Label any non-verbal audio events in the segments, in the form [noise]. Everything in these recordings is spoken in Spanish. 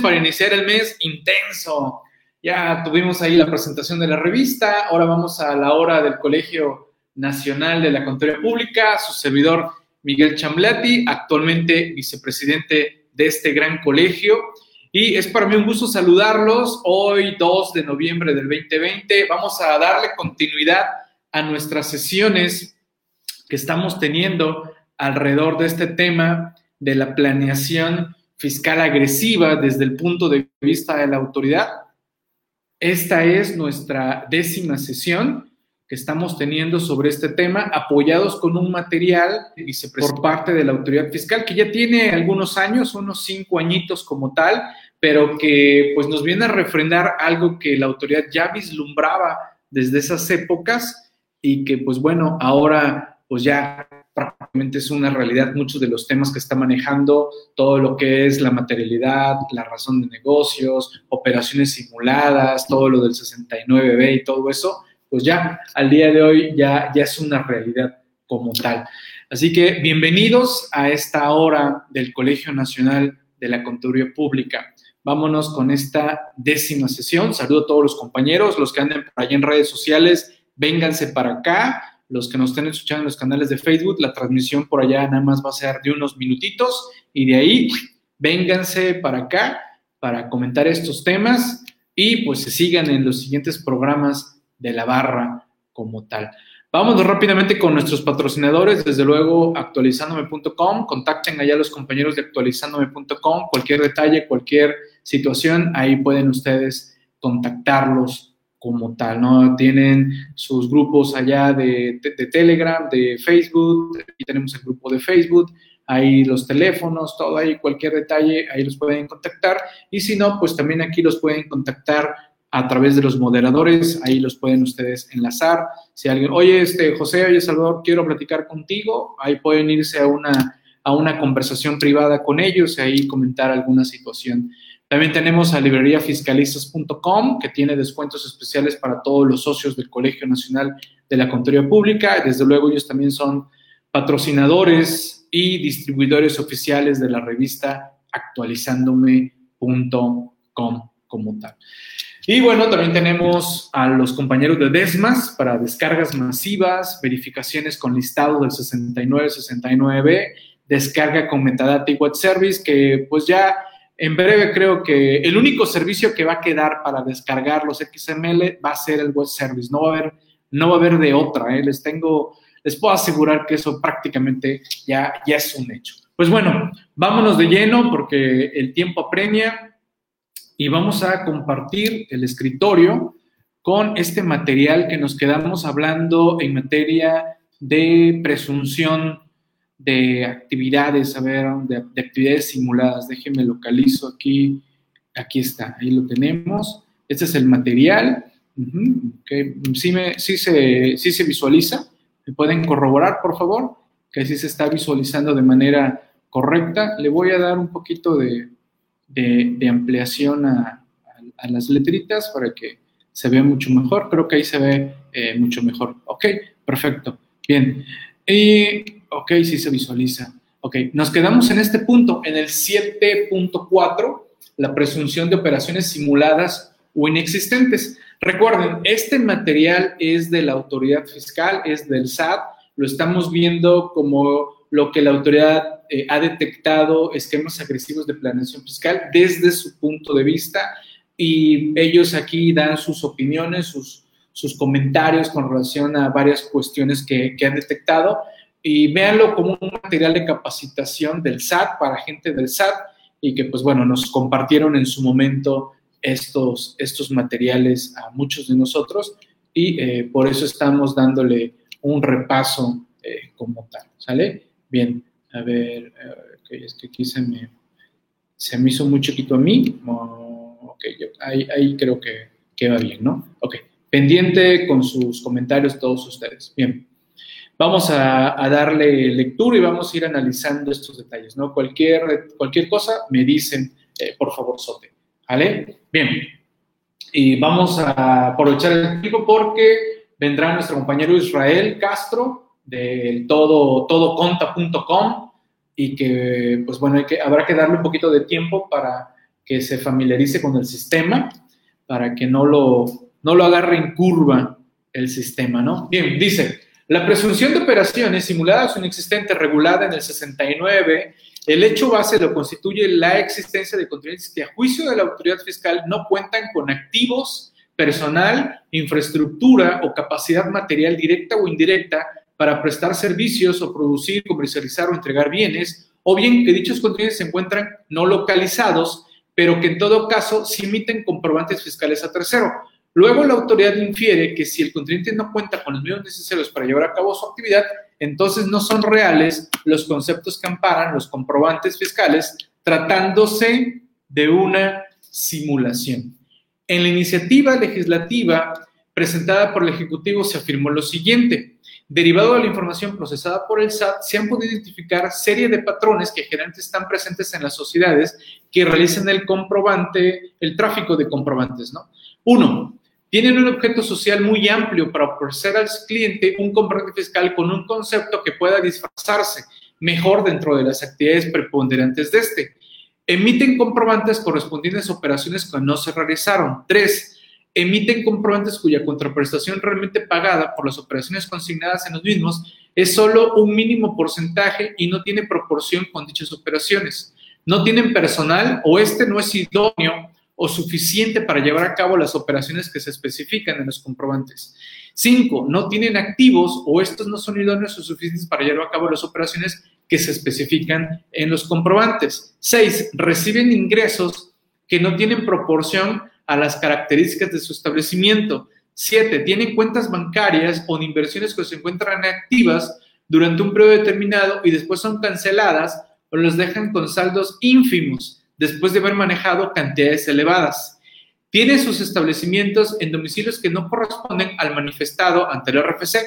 para iniciar el mes intenso. Ya tuvimos ahí la presentación de la revista, ahora vamos a la hora del Colegio Nacional de la Contaduría Pública, su servidor Miguel Chamblati, actualmente vicepresidente de este gran colegio. Y es para mí un gusto saludarlos hoy 2 de noviembre del 2020. Vamos a darle continuidad a nuestras sesiones que estamos teniendo alrededor de este tema de la planeación fiscal agresiva desde el punto de vista de la autoridad. Esta es nuestra décima sesión que estamos teniendo sobre este tema, apoyados con un material por parte de la autoridad fiscal que ya tiene algunos años, unos cinco añitos como tal, pero que pues nos viene a refrendar algo que la autoridad ya vislumbraba desde esas épocas y que pues bueno, ahora pues ya es una realidad muchos de los temas que está manejando, todo lo que es la materialidad, la razón de negocios, operaciones simuladas, todo lo del 69B y todo eso, pues ya al día de hoy ya, ya es una realidad como tal. Así que bienvenidos a esta hora del Colegio Nacional de la Contaduría Pública. Vámonos con esta décima sesión. Saludo a todos los compañeros, los que anden por allá en redes sociales, vénganse para acá los que nos estén escuchando en los canales de Facebook, la transmisión por allá nada más va a ser de unos minutitos y de ahí vénganse para acá para comentar estos temas y pues se sigan en los siguientes programas de la barra como tal. Vámonos rápidamente con nuestros patrocinadores, desde luego actualizandome.com, contacten allá a los compañeros de actualizandome.com, cualquier detalle, cualquier situación, ahí pueden ustedes contactarlos como tal, ¿no? Tienen sus grupos allá de, Telegram, de Facebook, aquí tenemos el grupo de Facebook, ahí los teléfonos, todo ahí, cualquier detalle, ahí los pueden contactar. Y si no, pues también aquí los pueden contactar a través de los moderadores, ahí los pueden ustedes enlazar. Si alguien, oye, este, José, oye, Salvador, quiero platicar contigo, ahí pueden irse a una, a una conversación privada con ellos y ahí comentar alguna situación. También tenemos a libreriafiscalistas.com, que tiene descuentos especiales para todos los socios del Colegio Nacional de la Contaduría Pública. Desde luego, ellos también son patrocinadores y distribuidores oficiales de la revista actualizandome.com como tal. Y bueno, también tenemos a los compañeros de Desmas para descargas masivas, verificaciones con listado del 6969B, descarga con metadata y web service, que pues ya en breve creo que el único servicio que va a quedar para descargar los XML va a ser el web service. No va a haber, no va a haber de otra. ¿eh? Les tengo, les puedo asegurar que eso prácticamente ya, ya es un hecho. Pues bueno, vámonos de lleno porque el tiempo apremia y vamos a compartir el escritorio con este material que nos quedamos hablando en materia de presunción de actividades, a ver, de, actividades simuladas. Déjenme localizo aquí. Aquí está, ahí lo tenemos. Este es el material. que sí, me, sí, se, sí se visualiza. ¿Me pueden corroborar, por favor? Que sí se está visualizando de manera correcta. Le voy a dar un poquito de, de, ampliación a, a, las letritas para que se vea mucho mejor. Creo que ahí se ve eh, mucho mejor. Ok, perfecto. Bien. Ok, sí se visualiza. Ok, nos quedamos en este punto, en el 7.4, la presunción de operaciones simuladas o inexistentes. Recuerden, este material es de la autoridad fiscal, es del SAT, lo estamos viendo como lo que la autoridad eh, ha detectado esquemas agresivos de planeación fiscal desde su punto de vista y ellos aquí dan sus opiniones, sus, comentarios con relación a varias cuestiones que han detectado y véanlo como un material de capacitación del SAT para gente del SAT y que pues bueno, nos compartieron en su momento estos, estos materiales a muchos de nosotros y eh, por eso estamos dándole un repaso eh, como tal, ¿sale? Bien, a ver, eh, es que aquí se me, se me hizo muy chiquito a mí, ok, ahí, ahí creo que, que va bien, ¿no? Ok, pendiente con sus comentarios todos ustedes, bien. Vamos a, darle lectura y vamos a ir analizando estos detalles, ¿no? Cualquier, cualquier cosa me dicen, eh, por favor, Sote. ¿Vale? Bien. Y vamos a aprovechar el tiempo porque vendrá nuestro compañero Israel Castro del todo, todoconta.com y que, pues bueno, habrá que darle un poquito de tiempo para que se familiarice con el sistema para que no lo, no lo agarre en curva el sistema, ¿no? Bien, dice, la presunción de operaciones simuladas o inexistentes regulada en el 69, el hecho base lo constituye la existencia de contribuyentes que a juicio de la autoridad fiscal no cuentan con activos, personal, infraestructura o capacidad material directa o indirecta para prestar servicios o producir, comercializar o entregar bienes, o bien que dichos contribuyentes se encuentran no localizados, pero que en todo caso sí emiten comprobantes fiscales a tercero. Luego la autoridad infiere que si el contribuyente no cuenta con los medios necesarios para llevar a cabo su actividad, entonces no son reales los conceptos que amparan los comprobantes fiscales tratándose de una simulación. En la iniciativa legislativa presentada por el Ejecutivo se afirmó lo siguiente. Derivado de la información procesada por el SAT, se han podido identificar serie de patrones que generalmente están presentes en las sociedades que realizan el comprobante, el tráfico de comprobantes, ¿no? Uno, tienen un objeto social muy amplio para ofrecer al cliente un comprobante fiscal con un concepto que pueda disfrazarse mejor dentro de las actividades preponderantes de este. Emiten comprobantes correspondientes a operaciones que no se realizaron. Tres, emiten comprobantes cuya contraprestación realmente pagada por las operaciones consignadas en los mismos es solo un mínimo porcentaje y no tiene proporción con dichas operaciones. No tienen personal o este no es idóneo o suficiente para llevar a cabo las operaciones que se especifican en los comprobantes. Cinco, no tienen activos o estos no son idóneos o suficientes para llevar a cabo las operaciones que se especifican en los comprobantes. Seis, reciben ingresos que no tienen proporción a las características de su establecimiento. Siete, tienen cuentas bancarias o inversiones que se encuentran activas durante un periodo determinado y después son canceladas o los dejan con saldos ínfimos después de haber manejado cantidades elevadas. Tiene sus establecimientos en domicilios que no corresponden al manifestado ante el RFC.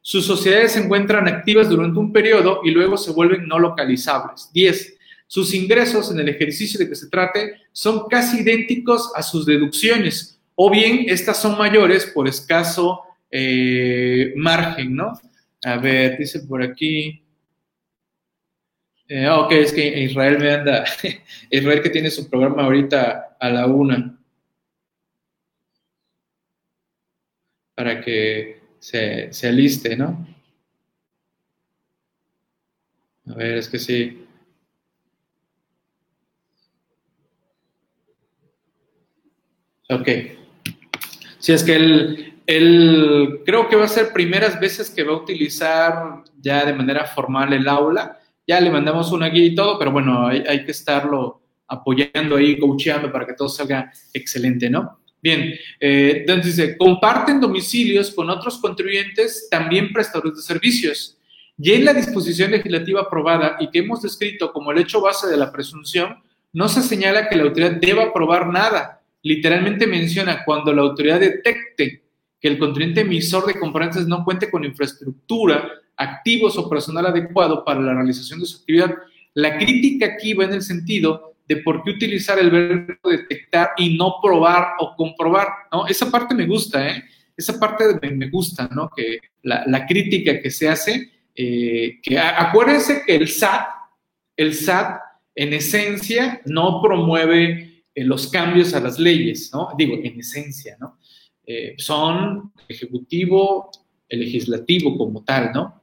Sus sociedades se encuentran activas durante un periodo y luego se vuelven no localizables. 10. Sus ingresos en el ejercicio de que se trate son casi idénticos a sus deducciones o bien estas son mayores por escaso eh, margen, ¿no? A ver, dice por aquí. Eh, ok, es que Israel me anda, [laughs] Israel que tiene su programa ahorita a la una, para que se, se aliste, ¿no? A ver, es que sí. Ok. Si es que él, él creo que va a ser primeras veces que va a utilizar ya de manera formal el aula ya le mandamos una guía y todo, pero bueno, hay, que estarlo apoyando ahí, coacheando para que todo salga excelente, ¿no? Bien, eh, entonces dice, comparten domicilios con otros contribuyentes, también prestadores de servicios. Y en la disposición legislativa aprobada y que hemos descrito como el hecho base de la presunción, no se señala que la autoridad deba aprobar nada. Literalmente menciona cuando la autoridad detecte que el contribuyente emisor de componentes no cuente con infraestructura activos o personal adecuado para la realización de su actividad. La crítica aquí va en el sentido de por qué utilizar el verbo detectar y no probar o comprobar, ¿no? Esa parte me gusta, ¿eh? Esa parte me, gusta, ¿no? Que la, crítica que se hace, eh, acuérdense que el SAT, el SAT en esencia no promueve eh, los cambios a las leyes, ¿no? Digo, en esencia, ¿no? Eh, son ejecutivo, el legislativo como tal, ¿no?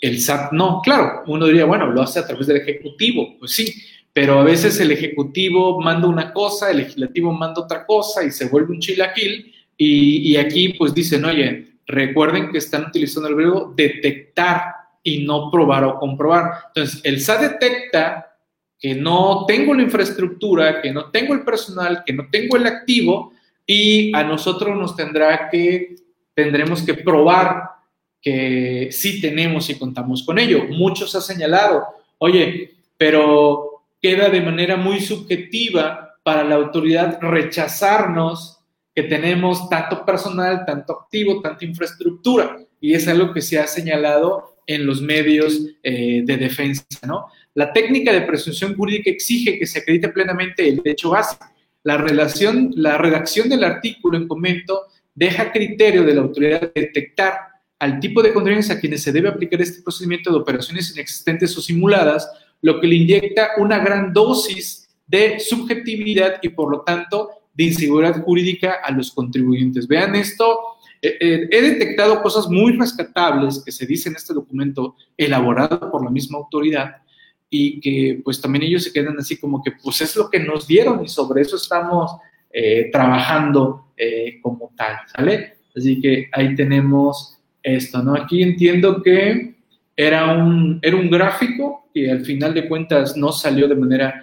El SAT no, claro, uno diría, bueno, lo hace a través del Ejecutivo, pues sí, pero a veces el Ejecutivo manda una cosa, el Legislativo manda otra cosa y se vuelve un chilaquil y, aquí pues dicen, oye, recuerden que están utilizando el verbo detectar y no probar o comprobar. Entonces, el SAT detecta que no tengo la infraestructura, que no tengo el personal, que no tengo el activo y a nosotros nos tendrá que, tendremos que probar que sí tenemos y contamos con ello. Muchos han señalado, oye, pero queda de manera muy subjetiva para la autoridad rechazarnos que tenemos tanto personal, tanto activo, tanta infraestructura. Y es algo que se ha señalado en los medios eh, de defensa, ¿no? La técnica de presunción jurídica exige que se acredite plenamente el hecho básico. La, relación, la redacción del artículo en comento deja criterio de la autoridad detectar al tipo de contribuyentes a quienes se debe aplicar este procedimiento de operaciones inexistentes o simuladas, lo que le inyecta una gran dosis de subjetividad y por lo tanto de inseguridad jurídica a los contribuyentes. Vean esto, eh, eh, he detectado cosas muy rescatables que se dice en este documento elaborado por la misma autoridad y que pues también ellos se quedan así como que pues es lo que nos dieron y sobre eso estamos eh, trabajando como tal, ¿sale? Así que ahí tenemos esto, ¿no? Aquí entiendo que era un, era un gráfico que al final de cuentas no salió de manera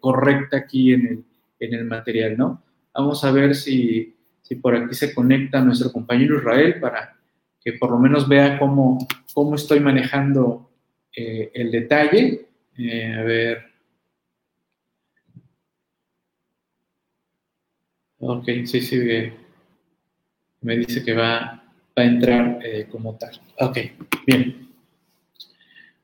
correcta aquí en el, en el material, ¿no? Vamos a ver si, por aquí se conecta nuestro compañero Israel para que por lo menos vea cómo, cómo estoy manejando eh, el detalle. Eh, a ver. Ok, sí, sí, me dice que va, a entrar eh, como tal. Ok, bien.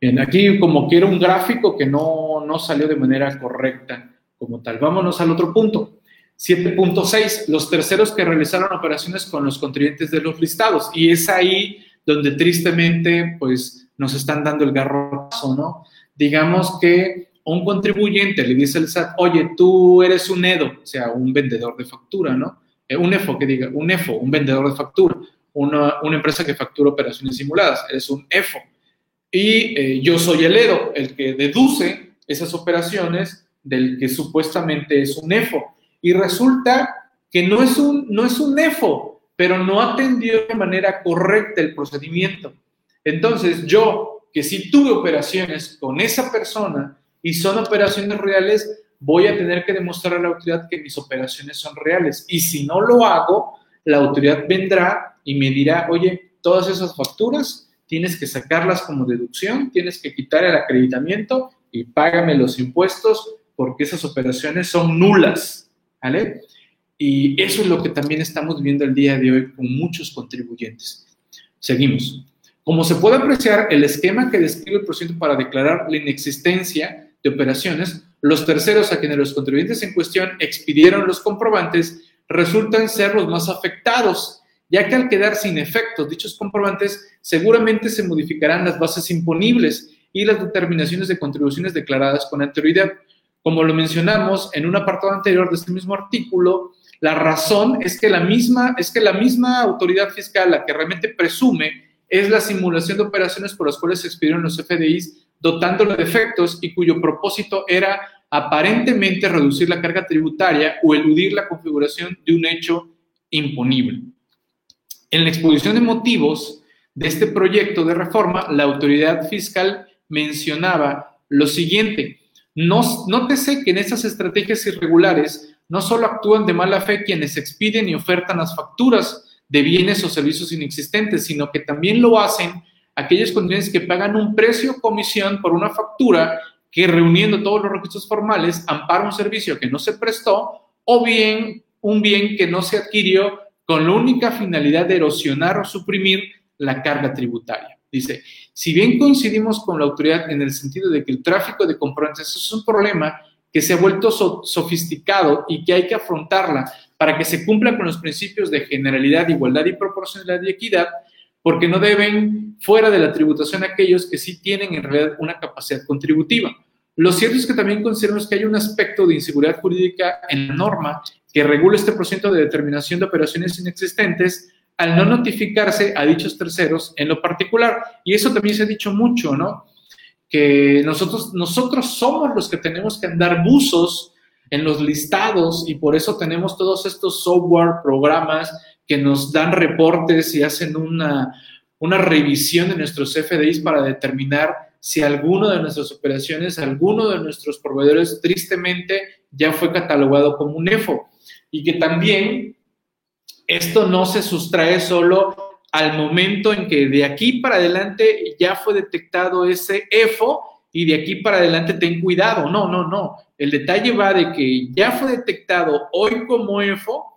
Bien, aquí como quiero un gráfico que no, no salió de manera correcta como tal. Vámonos al otro punto. 7.6, los terceros que realizaron operaciones con los contribuyentes de los listados. Y es ahí donde tristemente, pues, nos están dando el garrotazo, ¿no? Digamos que un contribuyente le dice al SAT, oye, tú eres un EDO, o sea, un vendedor de factura, ¿no? Eh, un EFO, que diga, un EFO, un vendedor de factura, una, una empresa que factura operaciones simuladas, eres un EFO. Y eh, yo soy el EDO, el que deduce esas operaciones del que supuestamente es un EFO y resulta que no es un, no es un EFO, pero no atendió de manera correcta el procedimiento. Entonces, yo, que sí tuve operaciones con esa persona y son operaciones reales, voy a tener que demostrar a la autoridad que mis operaciones son reales. Y si no lo hago, la autoridad vendrá y me dirá, oye, todas esas facturas tienes que sacarlas como deducción, tienes que quitar el acreditamiento y págame los impuestos porque esas operaciones son nulas. ¿vale? Y eso es lo que también estamos viendo el día de hoy con muchos contribuyentes. Seguimos. Como se puede apreciar, el esquema que describe el procedimiento para declarar la inexistencia de operaciones, los terceros a quienes los contribuyentes en cuestión expidieron los comprobantes resultan ser los más afectados, ya que al quedar sin efectos dichos comprobantes, seguramente se modificarán las bases imponibles y las determinaciones de contribuciones declaradas con anterioridad, como lo mencionamos en un apartado anterior de este mismo artículo, la razón es que la misma, es que la misma autoridad fiscal, la que realmente presume, es la simulación de operaciones por las cuales se expidieron los FDIs, dotándolo de efectos y cuyo propósito era aparentemente reducir la carga tributaria o eludir la configuración de un hecho imponible. En la exposición de motivos de este proyecto de reforma, la autoridad fiscal mencionaba lo siguiente, nótese que en esas estrategias irregulares no solo actúan de mala fe quienes expiden y ofertan las facturas de bienes o servicios inexistentes, sino que también lo hacen aquellos contribuyentes que pagan un precio o comisión por una factura que reuniendo todos los requisitos formales ampara un servicio que no se prestó o bien un bien que no se adquirió con la única finalidad de erosionar o suprimir la carga tributaria. Dice, si bien coincidimos con la autoridad en el sentido de que el tráfico de comprobantes es un problema que se ha vuelto sofisticado y que hay que afrontarla para que se cumpla con los principios de generalidad, igualdad y proporcionalidad y equidad, porque no deben fuera de la tributación aquellos que sí tienen en realidad una capacidad contributiva. Lo cierto es que también consideramos que hay un aspecto de inseguridad jurídica en la norma que regula este procedimiento de determinación de operaciones inexistentes al no notificarse a dichos terceros en lo particular. Y eso también se ha dicho mucho, ¿no? Que nosotros, nosotros somos los que tenemos que andar buzos en los listados y por eso tenemos todos estos software, programas que nos dan reportes y hacen una, una revisión de nuestros FDIs para determinar si alguno de nuestras operaciones, alguno de nuestros proveedores tristemente ya fue catalogado como un EFO y que también esto no se sustrae solo al momento en que de aquí para adelante ya fue detectado ese EFO y de aquí para adelante ten cuidado. No, no, no. El detalle va de que ya fue detectado hoy como EFO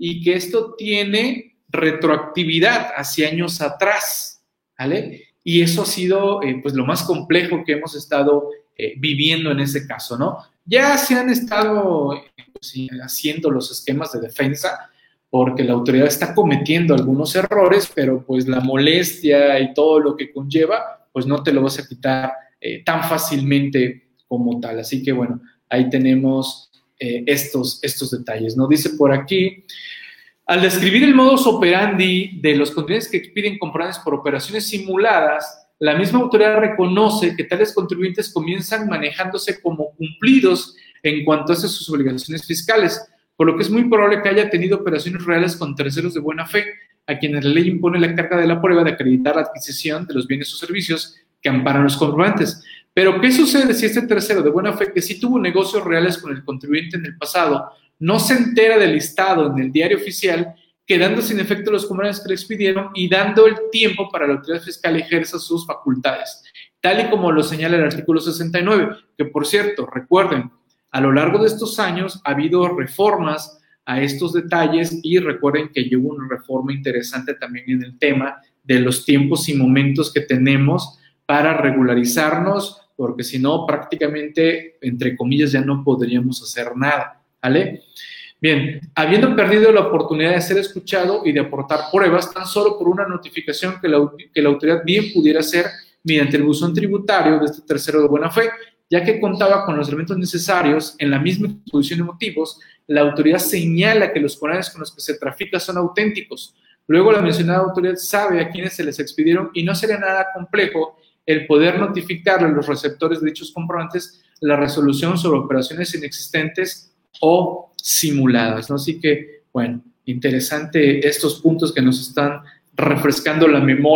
y que esto tiene retroactividad hacia años atrás, ¿vale? Y eso ha sido eh, pues lo más complejo que hemos estado eh, viviendo en ese caso, ¿no? Ya se han estado eh, pues, haciendo los esquemas de defensa, porque la autoridad está cometiendo algunos errores, pero pues la molestia y todo lo que conlleva, pues no te lo vas a quitar eh, tan fácilmente como tal. Así que bueno, ahí tenemos eh, estos, estos detalles. ¿no? Dice por aquí, al describir el modus operandi de los contribuyentes que expiden comprobantes por operaciones simuladas, la misma autoridad reconoce que tales contribuyentes comienzan manejándose como cumplidos en cuanto a sus obligaciones fiscales, por lo que es muy probable que haya tenido operaciones reales con terceros de buena fe, a quienes la ley impone la carga de la prueba de acreditar la adquisición de los bienes o servicios que amparan los comprobantes. Pero, ¿qué sucede si este tercero de buena fe, que sí tuvo negocios reales con el contribuyente en el pasado, no se entera del listado en el diario oficial, quedando sin efecto los comprobantes que le expidieron y dando el tiempo para la autoridad fiscal ejerza sus facultades? Tal y como lo señala el artículo 69, que por cierto, recuerden, a lo largo de estos años ha habido reformas a estos detalles y recuerden que hubo una reforma interesante también en el tema de los tiempos y momentos que tenemos para regularizarnos, porque si no, prácticamente, entre comillas, ya no podríamos hacer nada, ¿vale? Bien, habiendo perdido la oportunidad de ser escuchado y de aportar pruebas tan solo por una notificación que la, que la autoridad bien pudiera hacer mediante el buzón tributario de este tercero de buena fe, ya que contaba con los elementos necesarios en la misma exposición de motivos, la autoridad señala que los corales con los que se trafica son auténticos. Luego la mencionada autoridad sabe a quiénes se les expidieron y no sería nada complejo el poder notificarle a los receptores de dichos comprobantes la resolución sobre operaciones inexistentes o simuladas. ¿no? Así que, bueno, interesante estos puntos que nos están refrescando la memoria.